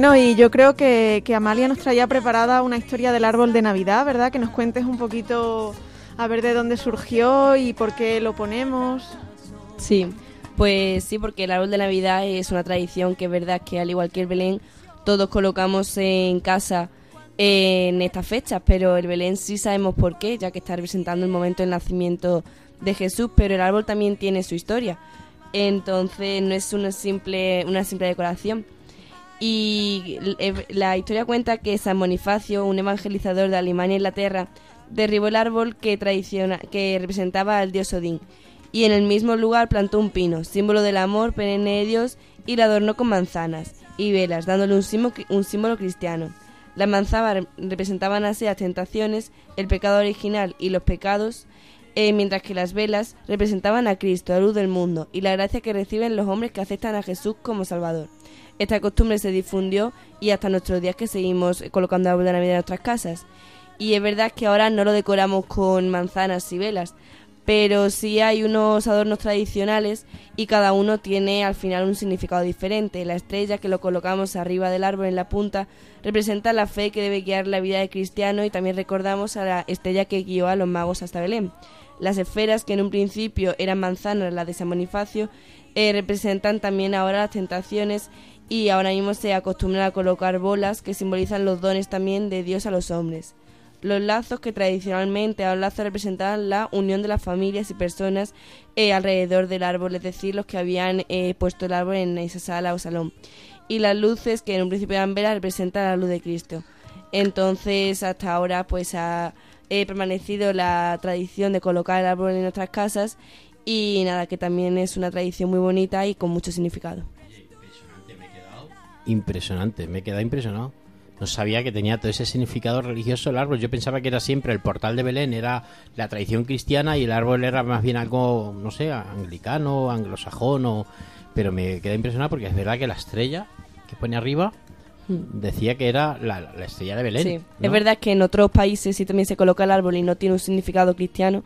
Bueno, y yo creo que, que Amalia nos traía preparada una historia del árbol de Navidad, ¿verdad? Que nos cuentes un poquito a ver de dónde surgió y por qué lo ponemos. Sí, pues sí, porque el árbol de Navidad es una tradición que es verdad que al igual que el Belén, todos colocamos en casa en estas fechas, pero el Belén sí sabemos por qué, ya que está representando el momento del nacimiento de Jesús, pero el árbol también tiene su historia. Entonces no es una simple, una simple decoración. Y eh, la historia cuenta que San Bonifacio, un evangelizador de Alemania e Inglaterra, derribó el árbol que, tradiciona, que representaba al dios Odín y en el mismo lugar plantó un pino, símbolo del amor perenne de Dios, y lo adornó con manzanas y velas, dándole un símbolo, un símbolo cristiano. Las manzanas representaban así las tentaciones, el pecado original y los pecados, eh, mientras que las velas representaban a Cristo, la luz del mundo, y la gracia que reciben los hombres que aceptan a Jesús como Salvador. Esta costumbre se difundió y hasta nuestros días que seguimos colocando árbol de Navidad en nuestras casas. Y es verdad que ahora no lo decoramos con manzanas y velas, pero sí hay unos adornos tradicionales y cada uno tiene al final un significado diferente. La estrella que lo colocamos arriba del árbol en la punta representa la fe que debe guiar la vida de cristiano y también recordamos a la estrella que guió a los magos hasta Belén. Las esferas, que en un principio eran manzanas, las de San Bonifacio, eh, representan también ahora las tentaciones y ahora mismo se acostumbran a colocar bolas que simbolizan los dones también de Dios a los hombres. Los lazos que tradicionalmente a los lazos representaban la unión de las familias y personas eh, alrededor del árbol, es decir, los que habían eh, puesto el árbol en esa sala o salón. Y las luces, que en un principio eran velas, representan la luz de Cristo. Entonces, hasta ahora, pues ha eh, permanecido la tradición de colocar el árbol en nuestras casas y nada, que también es una tradición muy bonita y con mucho significado. Impresionante, me he quedado impresionado. No sabía que tenía todo ese significado religioso el árbol. Yo pensaba que era siempre el portal de Belén, era la tradición cristiana y el árbol era más bien algo, no sé, anglicano, anglosajón, o... pero me quedé impresionado porque es verdad que la estrella que pone arriba decía que era la, la estrella de Belén. Sí, ¿no? es verdad que en otros países sí también se coloca el árbol y no tiene un significado cristiano,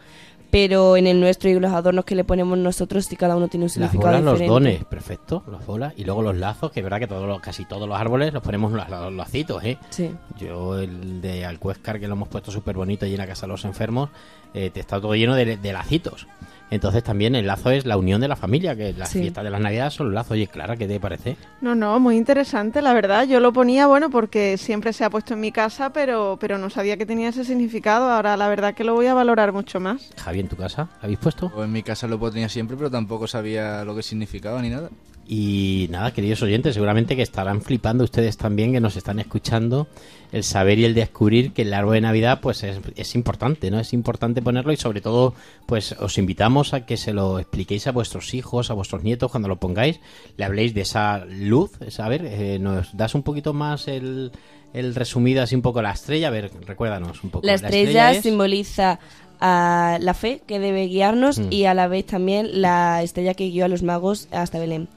pero en el nuestro y los adornos que le ponemos nosotros sí cada uno tiene un Las significado bolas, los dones, perfecto, las bolas. Y luego los lazos, que es verdad que todos los, casi todos los árboles los ponemos los, los lacitos, ¿eh? Sí. Yo el de Alcuéscar, que lo hemos puesto súper bonito allí en la Casa de los Enfermos, eh, te está todo lleno de, de lacitos. Entonces también el lazo es la unión de la familia, que las Sí. fiestas de las navidades son los lazos. Oye, Clara, ¿qué te parece? No, no, muy interesante, la verdad. Yo lo ponía, bueno, porque siempre se ha puesto en mi casa, pero, pero no sabía que tenía ese significado. Ahora, la verdad que lo voy a valorar mucho más. Javi, ¿en tu casa lo habéis puesto? Pues en mi casa lo ponía siempre, pero tampoco sabía lo que significaba ni nada. Y nada, queridos oyentes, seguramente que estarán flipando ustedes también que nos están escuchando el saber y el descubrir que el árbol de Navidad pues es, es importante, ¿no? Es importante ponerlo y sobre todo pues os invitamos a que se lo expliquéis a vuestros hijos, a vuestros nietos cuando lo pongáis, le habléis de esa luz, a ver, eh, nos das un poquito más el, el resumido así un poco la estrella, a ver, recuérdanos un poco. La estrella, es- simboliza a la fe que debe guiarnos Mm. y a la vez también la estrella que guió a los magos hasta Belén.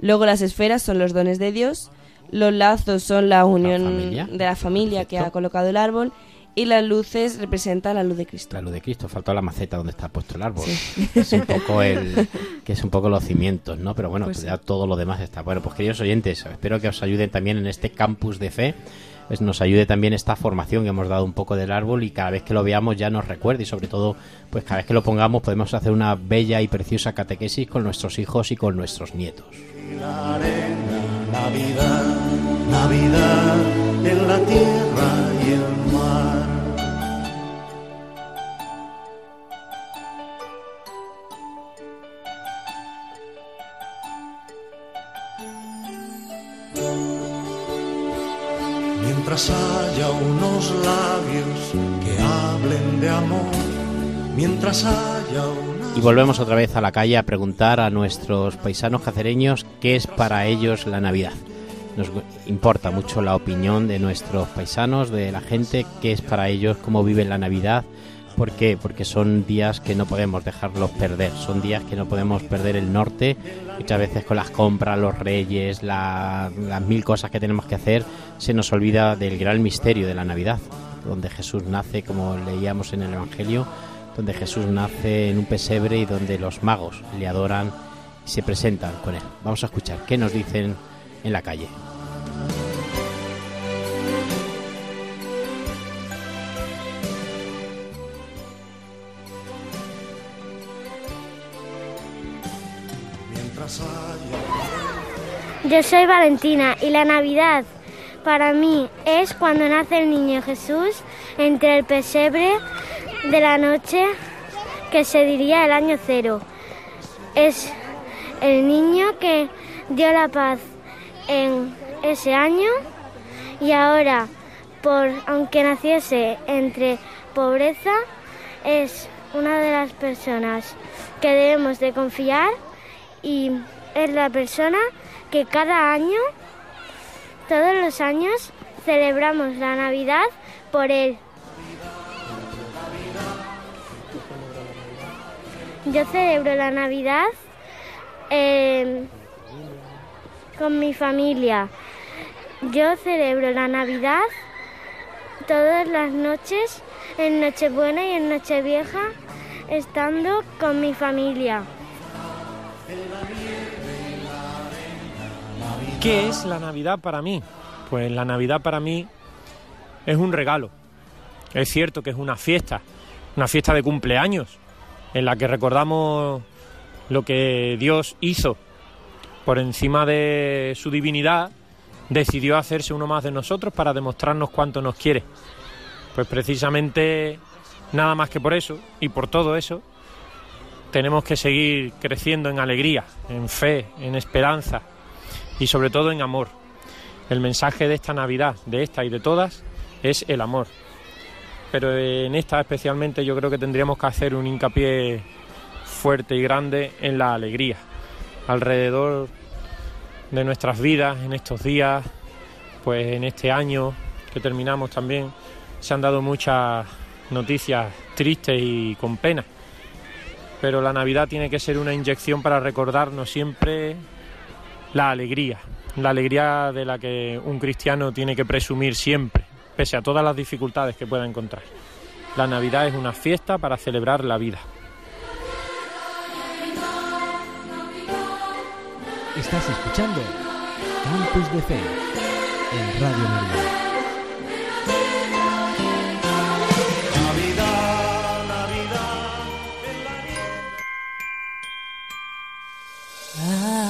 Luego las esferas son los dones de Dios, los lazos son la unión de la familia que ha colocado el árbol y las luces representan la luz de Cristo. La luz de Cristo, faltó la maceta donde está puesto el árbol. Es un poco el que es un poco los cimientos, ¿no? Pero bueno, Pues sí. ya todo lo demás está. Bueno, pues queridos oyentes, espero que os ayuden también en este campus de fe. Pues nos ayude también esta formación que hemos dado un poco del árbol y cada vez que lo veamos ya nos recuerde y sobre todo, pues cada vez que lo pongamos podemos hacer una bella y preciosa catequesis con nuestros hijos y con nuestros nietos. Navidad, Navidad en la tierra y el mar. Mientras haya unos labios que hablen de amor, mientras haya una... Y volvemos otra vez a la calle a preguntar a nuestros paisanos cacereños qué es para ellos la Navidad. Nos importa mucho la opinión de nuestros paisanos, de la gente, qué es para ellos, cómo viven la Navidad. ¿Por qué? Porque son días que no podemos dejarlos perder, son días que no podemos perder el norte. Muchas veces con las compras, los reyes, la- las mil cosas que tenemos que hacer, se nos olvida del gran misterio de la Navidad, donde Jesús nace, como leíamos en el Evangelio, donde Jesús nace en un pesebre y donde los magos le adoran y se presentan con él. Vamos a escuchar qué nos dicen en la calle. Yo soy Valentina y la Navidad para mí es cuando nace el niño Jesús entre el pesebre de la noche que se diría el año cero. Es el niño que dio la paz en ese año y ahora, por aunque naciese entre pobreza, es una de las personas que debemos de confiar y es la persona que cada año, todos los años, celebramos la Navidad por él. Yo celebro la Navidad eh, con mi familia. Yo celebro la Navidad todas las noches, en Nochebuena y en Nochevieja, estando con mi familia. ¿Qué es la Navidad para mí? Pues la Navidad para mí es un regalo. Es cierto que es una fiesta, una fiesta de cumpleaños, en la que recordamos lo que Dios hizo por encima de su divinidad, decidió hacerse uno más de nosotros para demostrarnos cuánto nos quiere. Pues precisamente nada más que por eso y por todo eso tenemos que seguir creciendo en alegría, en fe, en esperanza y sobre todo en amor. El mensaje de esta Navidad, de esta y de todas, es el amor. Pero en esta especialmente yo creo que tendríamos que hacer un hincapié fuerte y grande en la alegría. Alrededor de nuestras vidas, en estos días, pues en este año que terminamos también, se han dado muchas noticias tristes y con pena. Pero la Navidad tiene que ser una inyección para recordarnos siempre la alegría, la alegría de la que un cristiano tiene que presumir siempre, pese a todas las dificultades que pueda encontrar. La Navidad es una fiesta para celebrar la vida. Estás escuchando Campus de Fe en Radio María. Navidad, Navidad. I don't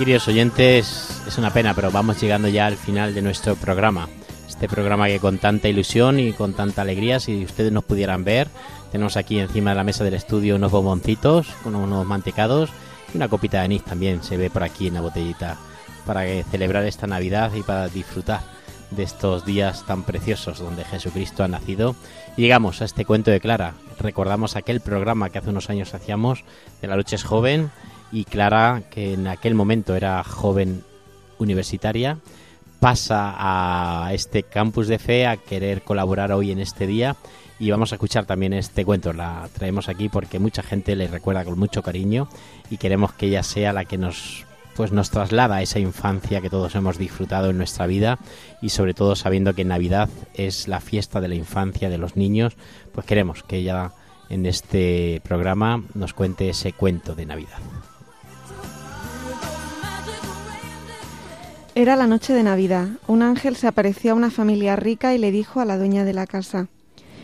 Queridos oyentes, es una pena, pero vamos llegando ya al final de nuestro programa. Este programa que con tanta ilusión y con tanta alegría, si ustedes nos pudieran ver, tenemos aquí encima de la mesa del estudio unos bomboncitos con unos mantecados y una copita de anís también se ve por aquí en la botellita para celebrar esta Navidad y para disfrutar de estos días tan preciosos donde Jesucristo ha nacido. Y llegamos a este cuento de Clara. Recordamos aquel programa que hace unos años hacíamos de La Lucha es joven y Clara, que en aquel momento era joven universitaria, pasa a este campus de fe a querer colaborar hoy en este día y vamos a escuchar también este cuento. La traemos aquí porque mucha gente le recuerda con mucho cariño y queremos que ella sea la que nos pues nos traslada a esa infancia que todos hemos disfrutado en nuestra vida y sobre todo sabiendo que Navidad es la fiesta de la infancia de los niños, pues queremos que ella en este programa nos cuente ese cuento de Navidad. Era la noche de Navidad. Un ángel se apareció a una familia rica y le dijo a la dueña de la casa,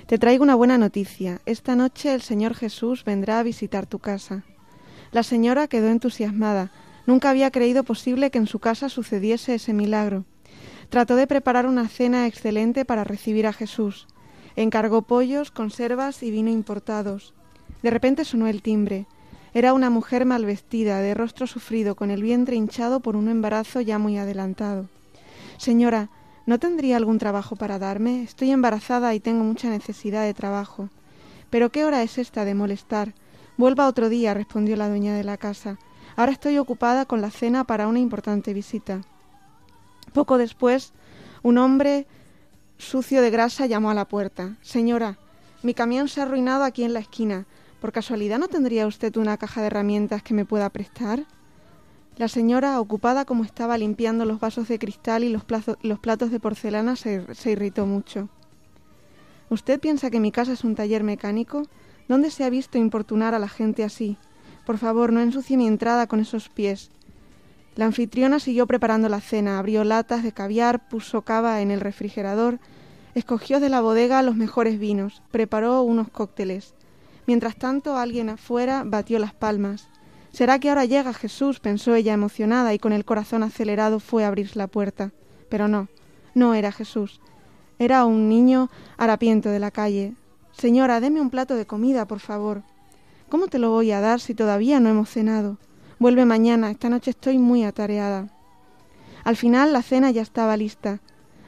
Te traigo una buena noticia. Esta noche el Señor Jesús vendrá a visitar tu casa. La señora quedó entusiasmada. Nunca había creído posible que en su casa sucediese ese milagro. Trató de preparar una cena excelente para recibir a Jesús. Encargó pollos, conservas y vino importados. De repente sonó el timbre. Era una mujer mal vestida, de rostro sufrido, con el vientre hinchado por un embarazo ya muy adelantado. Señora, ¿no tendría algún trabajo para darme? Estoy embarazada y tengo mucha necesidad de trabajo. ¿Pero qué hora es esta de molestar? Vuelva otro día, respondió la dueña de la casa. Ahora estoy ocupada con la cena para una importante visita. Poco después, un hombre sucio de grasa llamó a la puerta. Señora, mi camión se ha arruinado aquí en la esquina. ¿Por casualidad no tendría usted una caja de herramientas que me pueda prestar? La señora, ocupada como estaba limpiando los vasos de cristal y los, platos de porcelana, se, se irritó mucho. ¿Usted piensa que mi casa es un taller mecánico? ¿Dónde se ha visto importunar a la gente así? Por favor, no ensucie mi entrada con esos pies. La anfitriona siguió preparando la cena, abrió latas de caviar, puso cava en el refrigerador, escogió de la bodega los mejores vinos, preparó unos cócteles. Mientras tanto, alguien afuera batió las palmas. ¿Será que ahora llega Jesús? pensó ella emocionada y con el corazón acelerado fue a abrir la puerta. Pero no, no era Jesús. Era un niño harapiento de la calle. Señora, deme un plato de comida, por favor. ¿Cómo te lo voy a dar si todavía no hemos cenado? Vuelve mañana, esta noche estoy muy atareada. Al final la cena ya estaba lista.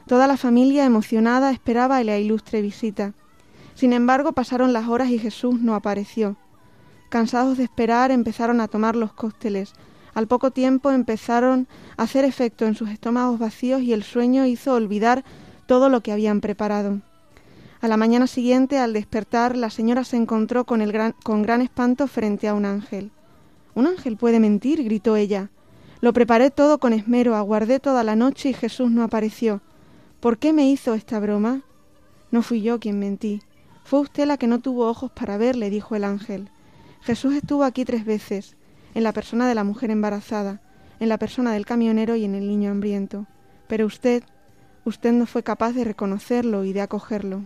Toda la familia emocionada esperaba la ilustre visita. Sin embargo, pasaron las horas y Jesús no apareció. Cansados de esperar, empezaron a tomar los cócteles. Al poco tiempo empezaron a hacer efecto en sus estómagos vacíos y el sueño hizo olvidar todo lo que habían preparado. A la mañana siguiente, al despertar, la señora se encontró con, el gran, con gran espanto frente a un ángel. ¿Un ángel puede mentir? gritó ella. Lo preparé todo con esmero, aguardé toda la noche y Jesús no apareció. ¿Por qué me hizo esta broma? No fui yo quien mentí. Fue usted la que no tuvo ojos para ver, le dijo el ángel. Jesús estuvo aquí tres veces, en la persona de la mujer embarazada, en la persona del camionero y en el niño hambriento. Pero usted, usted no fue capaz de reconocerlo y de acogerlo.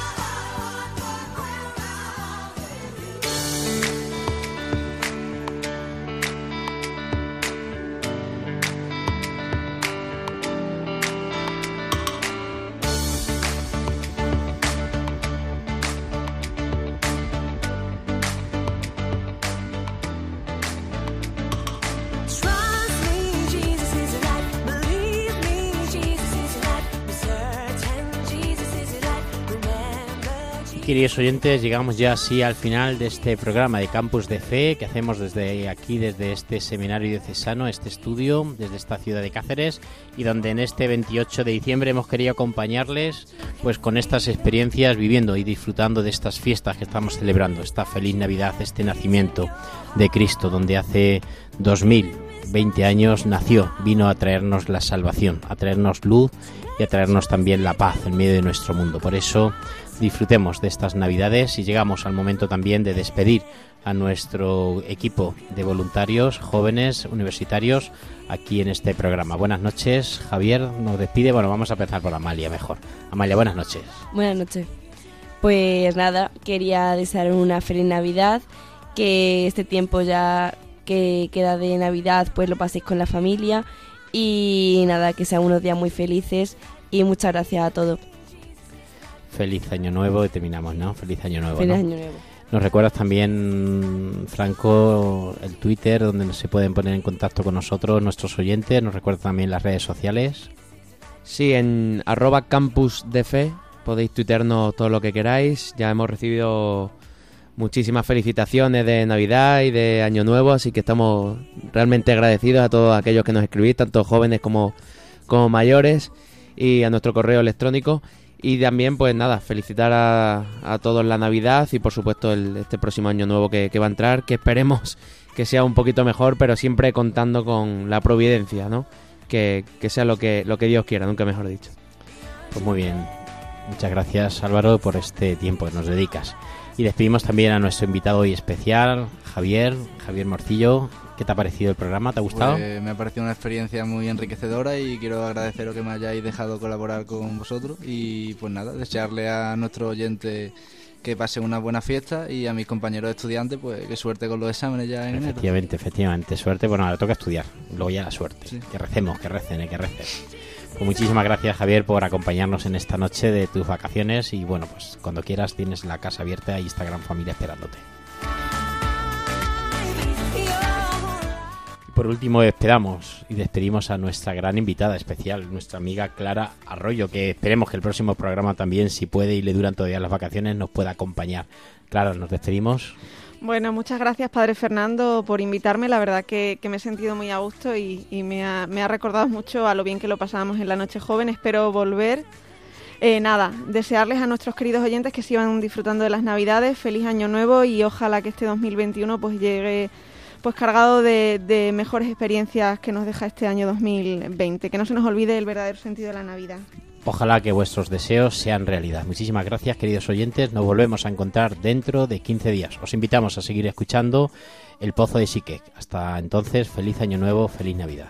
Queridos oyentes, llegamos ya así al final de este programa de Campus de Fe que hacemos desde aquí, desde este seminario diocesano, este estudio, desde esta ciudad de Cáceres y donde en este 28 de diciembre hemos querido acompañarles pues con estas experiencias, viviendo y disfrutando de estas fiestas que estamos celebrando, esta feliz Navidad, este nacimiento de Cristo, donde hace 2020 años nació, vino a traernos la salvación, a traernos luz y a traernos también la paz en medio de nuestro mundo. Por eso disfrutemos de estas Navidades y llegamos al momento también de despedir a nuestro equipo de voluntarios, jóvenes, universitarios, aquí en este programa. Buenas noches, Javier nos despide. Bueno, vamos a empezar por Amalia mejor. Amalia, buenas noches. Buenas noches. Pues nada, quería desear una feliz Navidad, que este tiempo ya que queda de Navidad pues lo paséis con la familia y nada, que sean unos días muy felices y muchas gracias a todos. Feliz año nuevo y terminamos, ¿no? Feliz año nuevo. Feliz ¿no? año nuevo. Nos recuerdas también, Franco, el Twitter donde se pueden poner en contacto con nosotros, nuestros oyentes. Nos recuerda también las redes sociales. Sí, en arroba campus de fe podéis tuitearnos todo lo que queráis. Ya hemos recibido muchísimas felicitaciones de Navidad y de Año Nuevo, así que estamos realmente agradecidos a todos aquellos que nos escribís, tanto jóvenes como, como mayores, y a nuestro correo electrónico. Y también, pues nada, felicitar a, a todos la Navidad y por supuesto el, este próximo año nuevo que, que va a entrar, que esperemos [laughs] que sea un poquito mejor, pero siempre contando con la providencia, ¿no? Que, que sea lo que, lo que Dios quiera, nunca mejor dicho. Pues muy bien. Muchas gracias Álvaro por este tiempo que nos dedicas. Y despedimos también a nuestro invitado hoy especial, Javier, Javier Morcillo. ¿Qué te ha parecido el programa? ¿Te ha gustado? Pues me ha parecido una experiencia muy enriquecedora y quiero agradeceros que me hayáis dejado colaborar con vosotros y pues nada, desearle a nuestro oyente que pase una buena fiesta y a mis compañeros estudiantes pues que suerte con los exámenes ya en enero. Efectivamente, efectivamente. Suerte, bueno, ahora toca estudiar. Luego ya la suerte. Sí. Que recemos, que recen, eh, que recen. Pues muchísimas gracias, Javier, por acompañarnos en esta noche de tus vacaciones. Y bueno, pues cuando quieras tienes la casa abierta y esta gran familia esperándote. Por último, esperamos y despedimos a nuestra gran invitada especial, nuestra amiga Clara Arroyo, que esperemos que el próximo programa también, si puede y le duran todavía las vacaciones, nos pueda acompañar. Clara, nos despedimos. Bueno, muchas gracias, Padre Fernando, por invitarme. La verdad que, que me he sentido muy a gusto y, y me, ha, me ha recordado mucho a lo bien que lo pasábamos en la Noche Joven. Espero volver. Eh, nada, desearles a nuestros queridos oyentes que sigan disfrutando de las Navidades. Feliz Año Nuevo y ojalá que este 2021 pues llegue pues cargado de, de mejores experiencias que nos deja este año 2020. Que no se nos olvide el verdadero sentido de la Navidad. Ojalá que vuestros deseos sean realidad. Muchísimas gracias, queridos oyentes. Nos volvemos a encontrar dentro de 15 días. Os invitamos a seguir escuchando El Pozo de Siquec. Hasta entonces, feliz año nuevo, feliz Navidad.